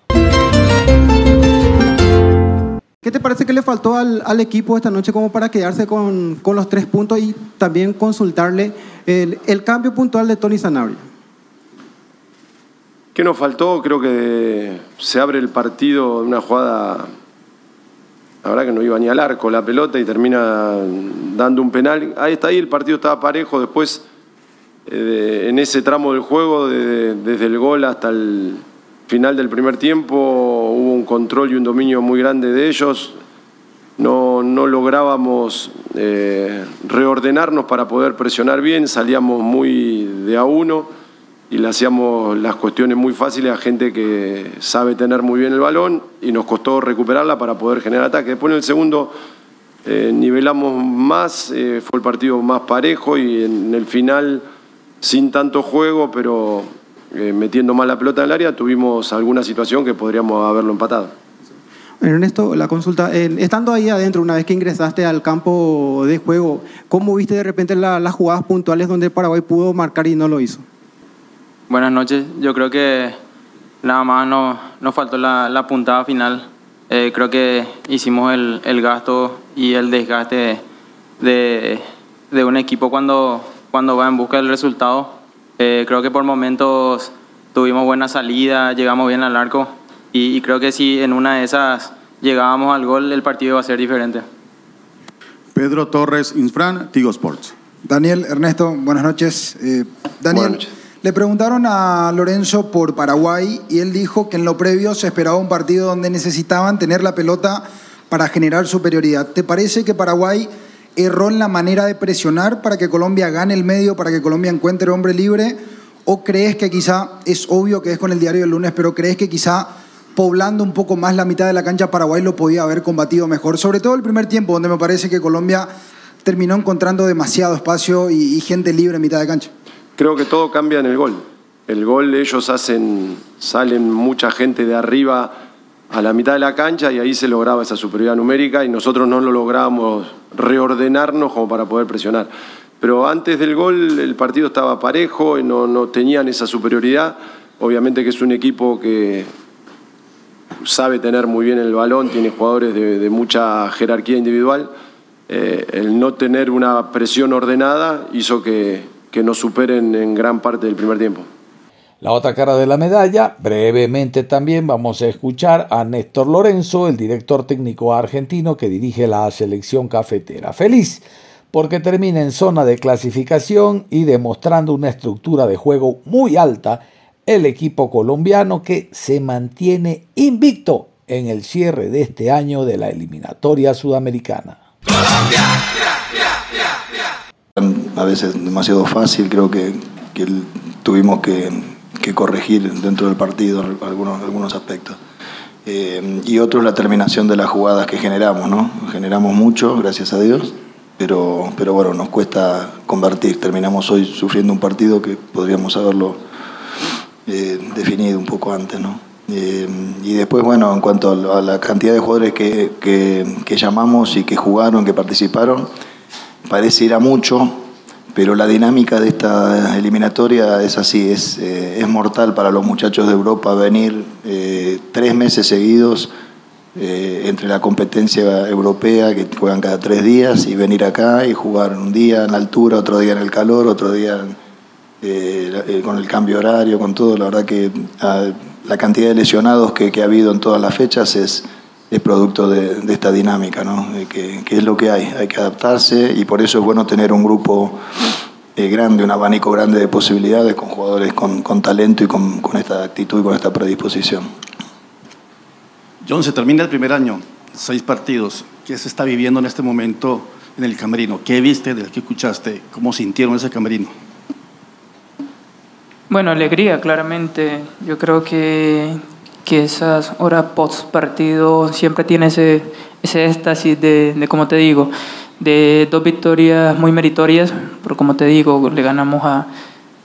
¿Qué te parece que le faltó al, al equipo esta noche como para quedarse con, con los tres puntos y también consultarle el, el cambio puntual de Tony Sanabria? ¿Qué nos faltó? Creo que se abre el partido de una jugada, la verdad que no iba ni al arco la pelota y termina dando un penal. Ahí está ahí, el partido estaba parejo, después eh, en ese tramo del juego, de- desde el gol hasta el final del primer tiempo, hubo un control y un dominio muy grande de ellos. No, no lográbamos eh, reordenarnos para poder presionar bien, salíamos muy de a uno y le hacíamos las cuestiones muy fáciles a gente que sabe tener muy bien el balón y nos costó recuperarla para poder generar ataque. Después en el segundo eh, nivelamos más, eh, fue el partido más parejo y en el final, sin tanto juego, pero eh, metiendo más la pelota en el área, tuvimos alguna situación que podríamos haberlo empatado. Ernesto, la consulta, estando ahí adentro, una vez que ingresaste al campo de juego, ¿cómo viste de repente la- las jugadas puntuales donde Paraguay pudo marcar y no lo hizo? Buenas noches. Yo creo que nada más no- nos faltó la, la puntada final. Eh, creo que hicimos el, el gasto y el desgaste de, de un equipo cuando, cuando va en busca del resultado. Eh, creo que por momentos tuvimos buena salida, llegamos bien al arco y, y creo que si en una de esas llegábamos al gol, el partido iba a ser diferente. Pedro Torres, Infran, Tigo Sports. Daniel, Ernesto, buenas noches. Eh, Daniel, Buenas noches. Le preguntaron a Lorenzo por Paraguay y él dijo que en lo previo se esperaba un partido donde necesitaban tener la pelota para generar superioridad. ¿Te parece que Paraguay erró en la manera de presionar para que Colombia gane el medio, para que Colombia encuentre hombre libre? ¿O crees que quizá, es obvio que es con el diario del lunes, pero crees que quizá poblando un poco más la mitad de la cancha Paraguay lo podía haber combatido mejor? Sobre todo el primer tiempo, donde me parece que Colombia terminó encontrando demasiado espacio y, y gente libre en mitad de cancha. Creo que todo cambia en el gol. El gol ellos hacen, salen mucha gente de arriba a la mitad de la cancha y ahí se lograba esa superioridad numérica y nosotros no lo lográbamos reordenarnos como para poder presionar. Pero antes del gol el partido estaba parejo y no, no tenían esa superioridad. Obviamente que es un equipo que sabe tener muy bien el balón, tiene jugadores de, de mucha jerarquía individual. Eh, el no tener una presión ordenada hizo que, que nos superen en gran parte del primer tiempo. La otra cara de la medalla, brevemente también vamos a escuchar a Néstor Lorenzo, el director técnico argentino que dirige la selección cafetera. Feliz porque termina en zona de clasificación y demostrando una estructura de juego muy alta el equipo colombiano que se mantiene invicto en el cierre de este año de la eliminatoria sudamericana. A veces demasiado fácil, creo que, que tuvimos que, que corregir dentro del partido algunos, algunos aspectos. Eh, y otro la terminación de las jugadas que generamos, ¿no? Generamos mucho, gracias a Dios, pero, pero bueno, nos cuesta convertir. Terminamos hoy sufriendo un partido que podríamos haberlo eh, definido un poco antes, ¿no? Eh, y después, bueno, en cuanto a la cantidad de jugadores que, que- que llamamos y que jugaron, que participaron, parece ir a mucho, pero la dinámica de esta eliminatoria es así, es, eh, es mortal para los muchachos de Europa venir eh, tres meses seguidos eh, entre la competencia europea, que juegan cada tres días, y venir acá y jugar un día en la altura, otro día en el calor, otro día con el cambio horario, con todo. La verdad que ah, la cantidad de lesionados que ha habido en todas las fechas es, es producto de, de esta dinámica, ¿no? Que, que es lo que hay, hay que adaptarse y por eso es bueno tener un grupo eh, grande, un abanico grande de posibilidades con jugadores con, con talento y con, con esta actitud y con esta predisposición. John, se termina el primer año, seis partidos. ¿Qué se está viviendo en este momento en el camerino? ¿Qué viste, de qué escuchaste? ¿Cómo sintieron ese camerino? Bueno, alegría, claramente. Yo creo que, que esas horas post partido siempre tiene ese, ese éxtasis de, como te digo, de dos victorias muy meritorias, pero como te digo, le ganamos a,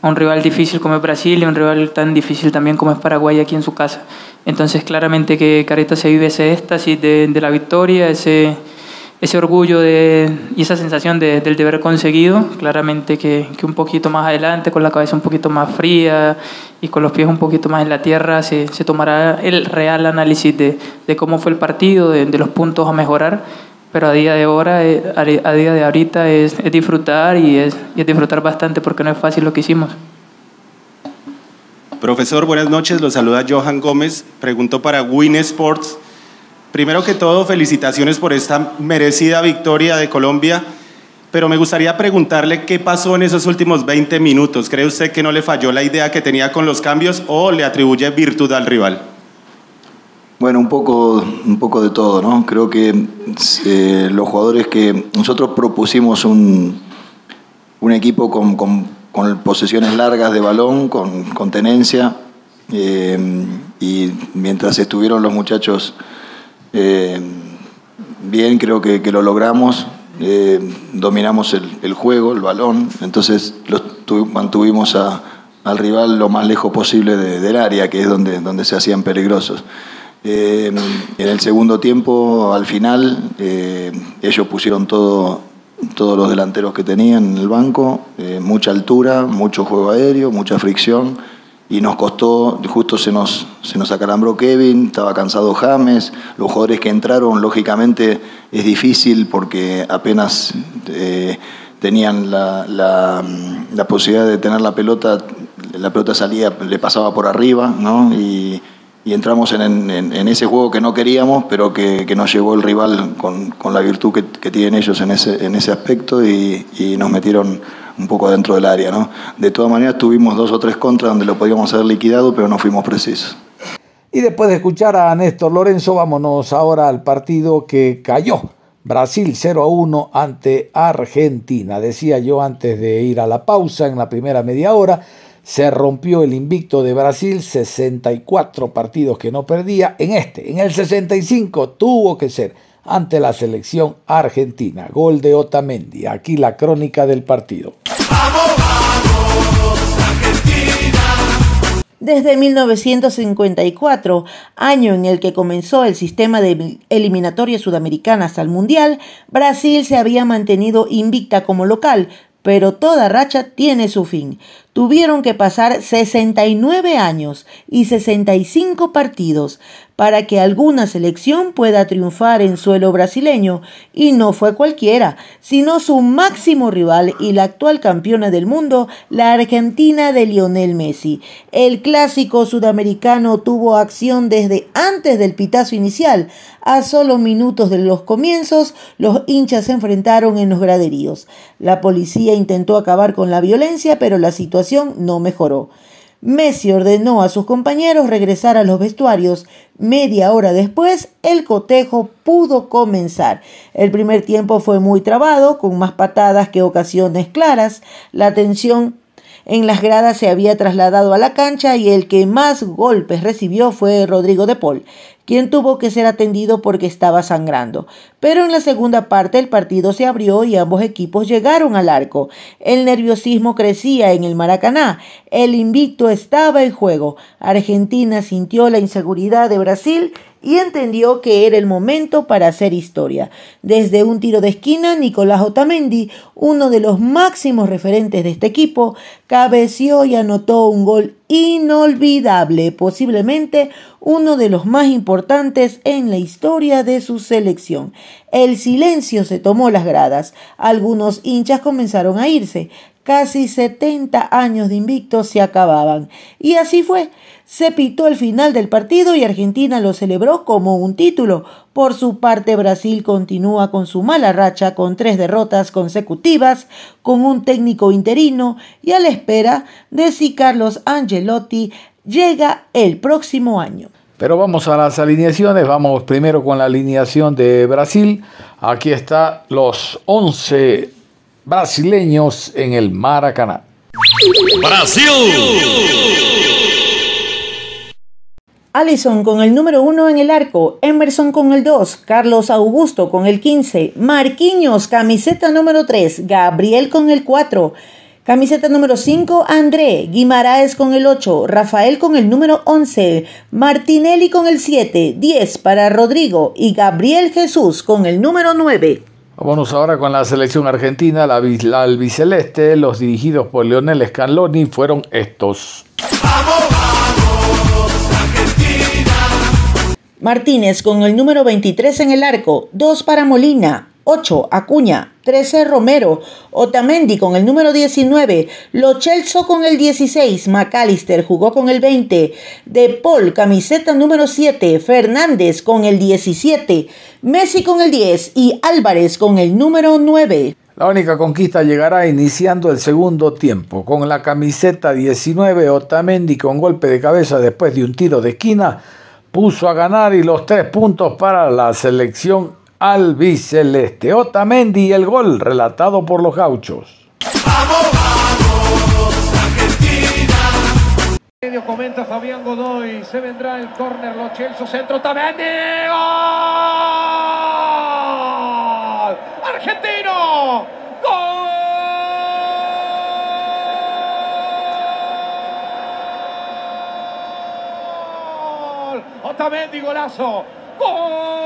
a un rival difícil como es Brasil y un rival tan difícil también como es Paraguay aquí en su casa. Entonces, claramente que Careta se vive ese éxtasis de, de la victoria, ese, ese orgullo de, y esa sensación de, del deber conseguido, claramente que, que, un poquito más adelante, con la cabeza un poquito más fría y con los pies un poquito más en la tierra, se, se tomará el real análisis de, de cómo fue el partido, de, de, los puntos a mejorar, pero a día de ahora, eh, a día de ahorita es, es disfrutar y es, y disfrutar bastante porque no es fácil lo que hicimos. Profesor, buenas noches. Lo saluda Johan Gómez. Pregunto para Win Sports. Primero que todo, felicitaciones por esta merecida victoria de Colombia. pero me gustaría preguntarle qué pasó en esos últimos 20 minutos. ¿Cree usted que no le falló la idea que tenía con los cambios o le atribuye virtud al rival? Bueno, un poco, un poco de todo, ¿no? Creo que eh, los jugadores que nosotros propusimos un, equipo con, posesiones largas de balón, con, con tenencia, eh, y mientras estuvieron los muchachos eh, bien, creo que, que lo logramos. Eh, dominamos el, el, juego, el balón, entonces mantuvimos a, al rival lo más lejos posible de, del área, que es donde, donde se hacían peligrosos. Eh, en el segundo tiempo, al final, eh, ellos pusieron todo, todos los delanteros que tenían en el banco, mucha altura, mucho juego aéreo, mucha fricción, y nos costó, justo se nos, se nos acalambró Kevin, estaba cansado James, los jugadores que entraron, lógicamente es difícil porque apenas eh, tenían la, la, la, posibilidad de tener la pelota, la pelota salía, le pasaba por arriba, ¿no? Y, y entramos en, ese juego que no queríamos, pero que, nos llevó el rival con, la virtud que, tienen ellos en ese, en ese aspecto y, y, nos metieron un poco dentro del área. ¿no? De todas maneras, tuvimos dos o tres contras donde lo podíamos haber liquidado, pero no fuimos precisos. Y después de escuchar a Néstor Lorenzo, vámonos ahora al partido que cayó. Brasil 0 a 1 ante Argentina. Decía yo antes de ir a la pausa en la primera media hora se rompió el invicto de Brasil, 64 partidos que no perdía. En este, en el 65, tuvo que ser ante la selección argentina. Gol de Otamendi. Aquí la crónica del partido. ¡Vamos, vamos, Argentina! Desde 1954, año en el que comenzó el sistema de eliminatorias sudamericanas al Mundial, Brasil se había mantenido invicta como local, pero toda racha tiene su fin. Tuvieron que pasar 69 años y 65 partidos para que alguna selección pueda triunfar en suelo brasileño, y no fue cualquiera, sino su máximo rival y la actual campeona del mundo, la Argentina de Lionel Messi. El clásico sudamericano tuvo acción desde antes del pitazo inicial. A solo minutos de los comienzos, los hinchas se enfrentaron en los graderíos. La policía intentó acabar con la violencia, pero la situación no mejoró. Messi ordenó a sus compañeros regresar a los vestuarios. Media hora después, el cotejo pudo comenzar. El primer tiempo fue muy trabado, con más patadas que ocasiones claras. La tensión en las gradas se había trasladado a la cancha y el que más golpes recibió fue Rodrigo de Paul quien tuvo que ser atendido porque estaba sangrando. Pero en la segunda parte el partido se abrió y ambos equipos llegaron al arco. El nerviosismo crecía en el Maracaná. El invicto estaba en juego. Argentina sintió la inseguridad de Brasil y entendió que era el momento para hacer historia. Desde un tiro de esquina, Nicolás Otamendi, uno de los máximos referentes de este equipo, cabeció y anotó un gol inolvidable, posiblemente uno de los más importantes en la historia de su selección. El silencio se tomó las gradas. Algunos hinchas comenzaron a irse. Casi 70 años de invicto se acababan. Y así fue. Se pitó el final del partido y Argentina lo celebró como un título. Por su parte, Brasil continúa con su mala racha con tres derrotas consecutivas, con un técnico interino y a la espera de si Carlos Angelotti llega el próximo año. Pero vamos a las alineaciones, vamos primero con la alineación de Brasil. Aquí está los 11 brasileños en el Maracaná. Brasil. Allison con el número 1 en el arco, Emerson con el 2, Carlos Augusto con el 15, Marquinhos, camiseta número 3, Gabriel con el 4, camiseta número 5, André, Guimaraes con el 8, Rafael con el número 11, Martinelli con el 7, 10 para Rodrigo y Gabriel Jesús con el número 9. Vámonos ahora con la selección argentina, la, albiceleste, los dirigidos por Leonel Scaloni fueron estos. ¡Vamos, vamos! Martínez con el número 23 en el arco, 2 para Molina, 8 Acuña, 13 Romero, Otamendi con el número 19, Lo Celso con el 16, McAllister jugó con el 20, De Paul camiseta número 7, Fernández con el 17, Messi con el 10 y Álvarez con el número 9. La única conquista llegará iniciando el segundo tiempo. Con la camiseta 19, Otamendi con golpe de cabeza después de un tiro de esquina puso a ganar y los tres puntos para la selección albiceleste. Otamendi el gol relatado por los gauchos. Medio comenta Fabián Godoy, se vendrá el córner, Lo Celso, centro, Tamendi, ¡Gol! ¡Argentino! ¡Gol! Otamendi, golazo, ¡Gol!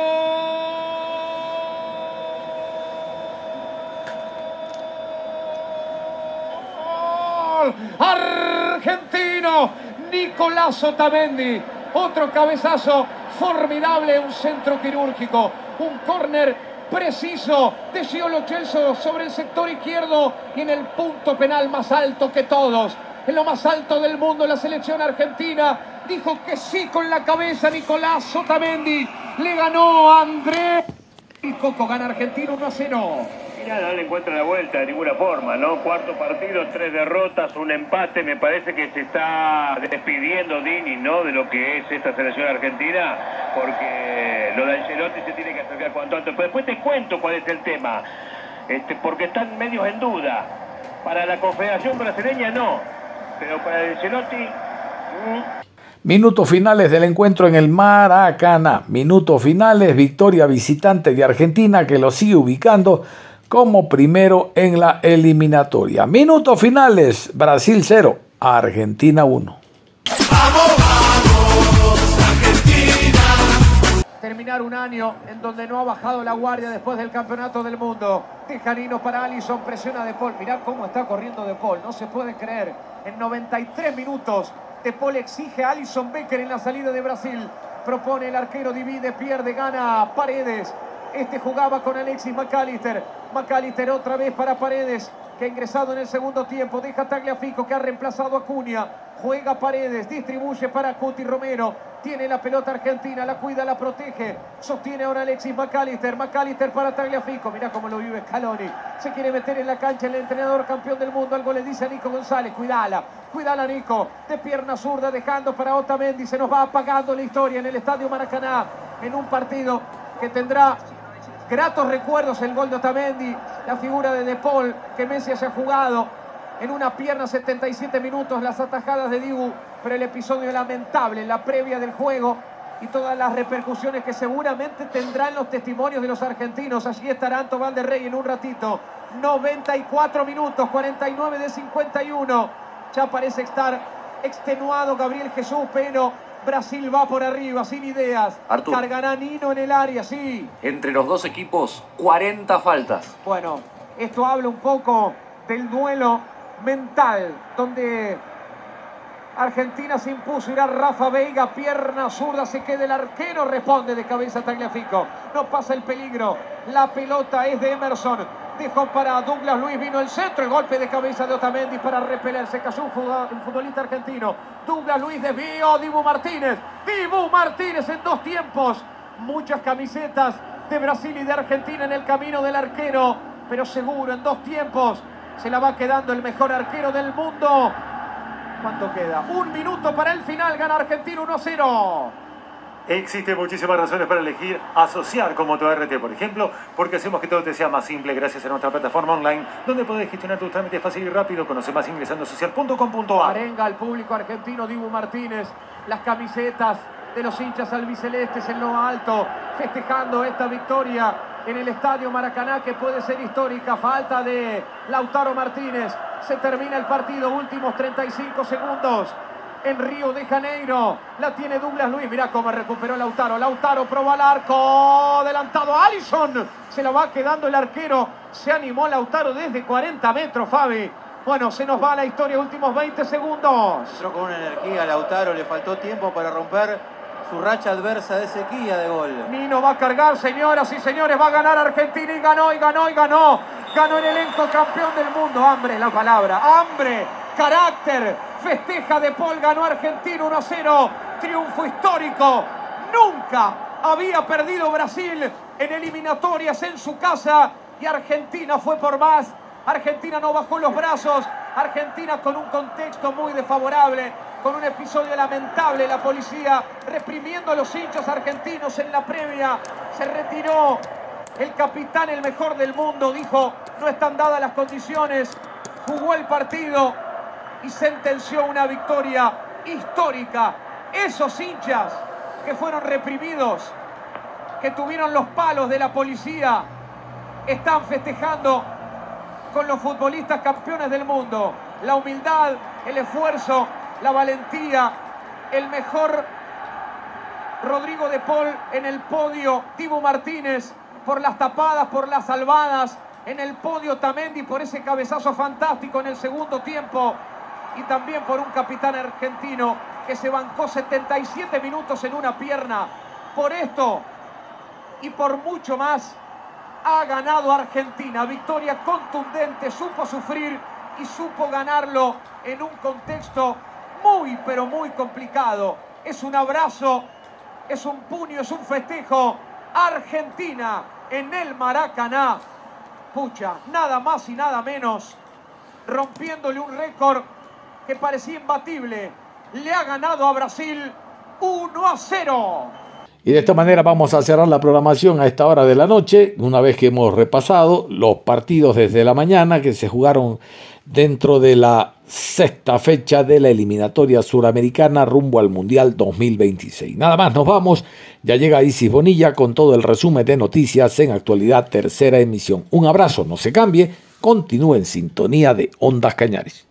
Argentino, Nicolás Otamendi, otro cabezazo formidable, un centro quirúrgico, un córner preciso de Giolo Celso sobre el sector izquierdo y en el punto penal más alto que todos, en lo más alto del mundo, la selección argentina dijo que sí con la cabeza Nicolás Otamendi, le ganó a Andrés. Y Coco gana Argentina 1 a 0. No le encuentra la vuelta de ninguna forma, ¿no? Cuarto partido, tres derrotas, un empate. Me parece que se está despidiendo Dini, ¿no? De lo que es esta selección argentina, porque lo de Ancelotti se tiene que acercar cuanto antes. Pero después te cuento cuál es el tema, este, porque están medios en duda. Para la Confederación Brasileña no, pero para Ancelotti... mm, Minutos finales del encuentro en el Maracaná. Minutos finales, victoria visitante de Argentina que lo sigue ubicando como primero en la eliminatoria. Minutos finales, Brasil 0, Argentina 1. terminar un año en donde no ha bajado la guardia después del campeonato del mundo. Tejanino para Allison, presiona De Paul. Mirá cómo está corriendo De Paul, no se puede creer. En 93 minutos, De Paul exige a Allison Becker en la salida de Brasil. Propone el arquero, divide, pierde, gana Paredes. Este jugaba con Alexis McAllister. McAllister otra vez para Paredes, que ha ingresado en el segundo tiempo. Deja Tagliafico, que ha reemplazado a Cunha. Juega Paredes, distribuye para Cuti Romero. Tiene la pelota argentina, la cuida, la protege. Sostiene ahora Alexis McAllister. McAllister para Tagliafico. Mirá cómo lo vive Scaloni. Se quiere meter en la cancha el entrenador campeón del mundo. Algo le dice a Nico González. Cuidala, cuidala Nico. De pierna zurda, dejando para Otamendi. Se nos va apagando la historia en el Estadio Maracaná. En un partido que tendrá gratos recuerdos el gol de Otamendi. La figura de De Paul que Messi se ha jugado en una pierna 77 minutos las atajadas de Dibu, pero el episodio lamentable, la previa del juego y todas las repercusiones que seguramente tendrán los testimonios de los argentinos. Allí estará Anto Rey en un ratito. 94 minutos, 49 de 51. Ya parece estar extenuado Gabriel Jesús, pero Brasil va por arriba, sin ideas. Artur. Cargará Nino en el área, sí. Entre los dos equipos, 40 faltas. Bueno, esto habla un poco del duelo mental, donde Argentina se impuso, irá Rafa Veiga, pierna zurda, se queda el arquero, responde de cabeza Tagliafico. No pasa el peligro, la pelota es de Emerson. Dejó para Douglas Luis, vino el centro, el golpe de cabeza de Otamendi para repeler. Se cayó un futbol- un futbolista argentino. Douglas Luis desvió, Dibu Martínez. Dibu Martínez en dos tiempos. Muchas camisetas de Brasil y de Argentina en el camino del arquero, pero seguro en dos tiempos se la va quedando el mejor arquero del mundo. ¿Cuánto queda? Un minuto para el final, gana Argentina 1-0. Existen muchísimas razones para elegir asociar con MotoRT, por ejemplo, porque hacemos que todo te sea más simple gracias a nuestra plataforma online, donde podés gestionar tus trámites fácil y rápido. Conoce más ingresando a social.com.ar. Arenga al público argentino Dibu Martínez, las camisetas de los hinchas albicelestes en lo alto, festejando esta victoria en el estadio Maracaná que puede ser histórica. Falta de Lautaro Martínez. Se termina el partido, últimos 35 segundos. En Río de Janeiro la tiene Douglas Luis. Mirá cómo recuperó Lautaro. Lautaro proba al arco. Adelantado Allison. Se la va quedando el arquero. Se animó Lautaro desde 40 metros, Fabi. Bueno, se nos va la historia, últimos 20 segundos. Entró con una energía, Lautaro le faltó tiempo para romper su racha adversa de sequía de gol. Nino va a cargar, señoras y señores, va a ganar Argentina y ganó, y ganó, y ganó. Ganó el elenco campeón del mundo. Hambre es la palabra. Hambre, carácter. Festeja de Paul, ganó Argentina 1 a 0. Triunfo histórico. Nunca había perdido Brasil en eliminatorias en su casa. y Argentina fue por más. Argentina no bajó los brazos. Argentina con un contexto muy desfavorable, con un episodio lamentable. La policía reprimiendo a los hinchas argentinos en la previa. Se retiró el capitán, el mejor del mundo, dijo, no están dadas las condiciones. Jugó el partido y sentenció una victoria histórica. Esos hinchas que fueron reprimidos, que tuvieron los palos de la policía, están festejando con los futbolistas campeones del mundo. La humildad, el esfuerzo, la valentía, el mejor Rodrigo de Paul en el podio, Tibo Martínez por las tapadas, por las salvadas, en el podio Tamendi por ese cabezazo fantástico en el segundo tiempo y también por un capitán argentino que se bancó 77 minutos en una pierna. Por esto y por mucho más ha ganado Argentina. Victoria contundente, supo sufrir y supo ganarlo en un contexto muy, pero muy complicado. Es un abrazo, es un puño, es un festejo. Argentina en el Maracaná. Pucha, nada más y nada menos, rompiéndole un récord que parecía imbatible. Le ha ganado a Brasil 1 a 0. Y de esta manera vamos a cerrar la programación a esta hora de la noche, una vez que hemos repasado los partidos desde la mañana que se jugaron dentro de la sexta fecha de la eliminatoria suramericana rumbo al Mundial 2026. Nada más, nos vamos. Ya llega Isis Bonilla con todo el resumen de noticias en actualidad tercera emisión. Un abrazo, no se cambie, continúe en sintonía de Ondas Cañares.